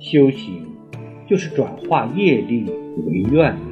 修行就是转化业力为愿。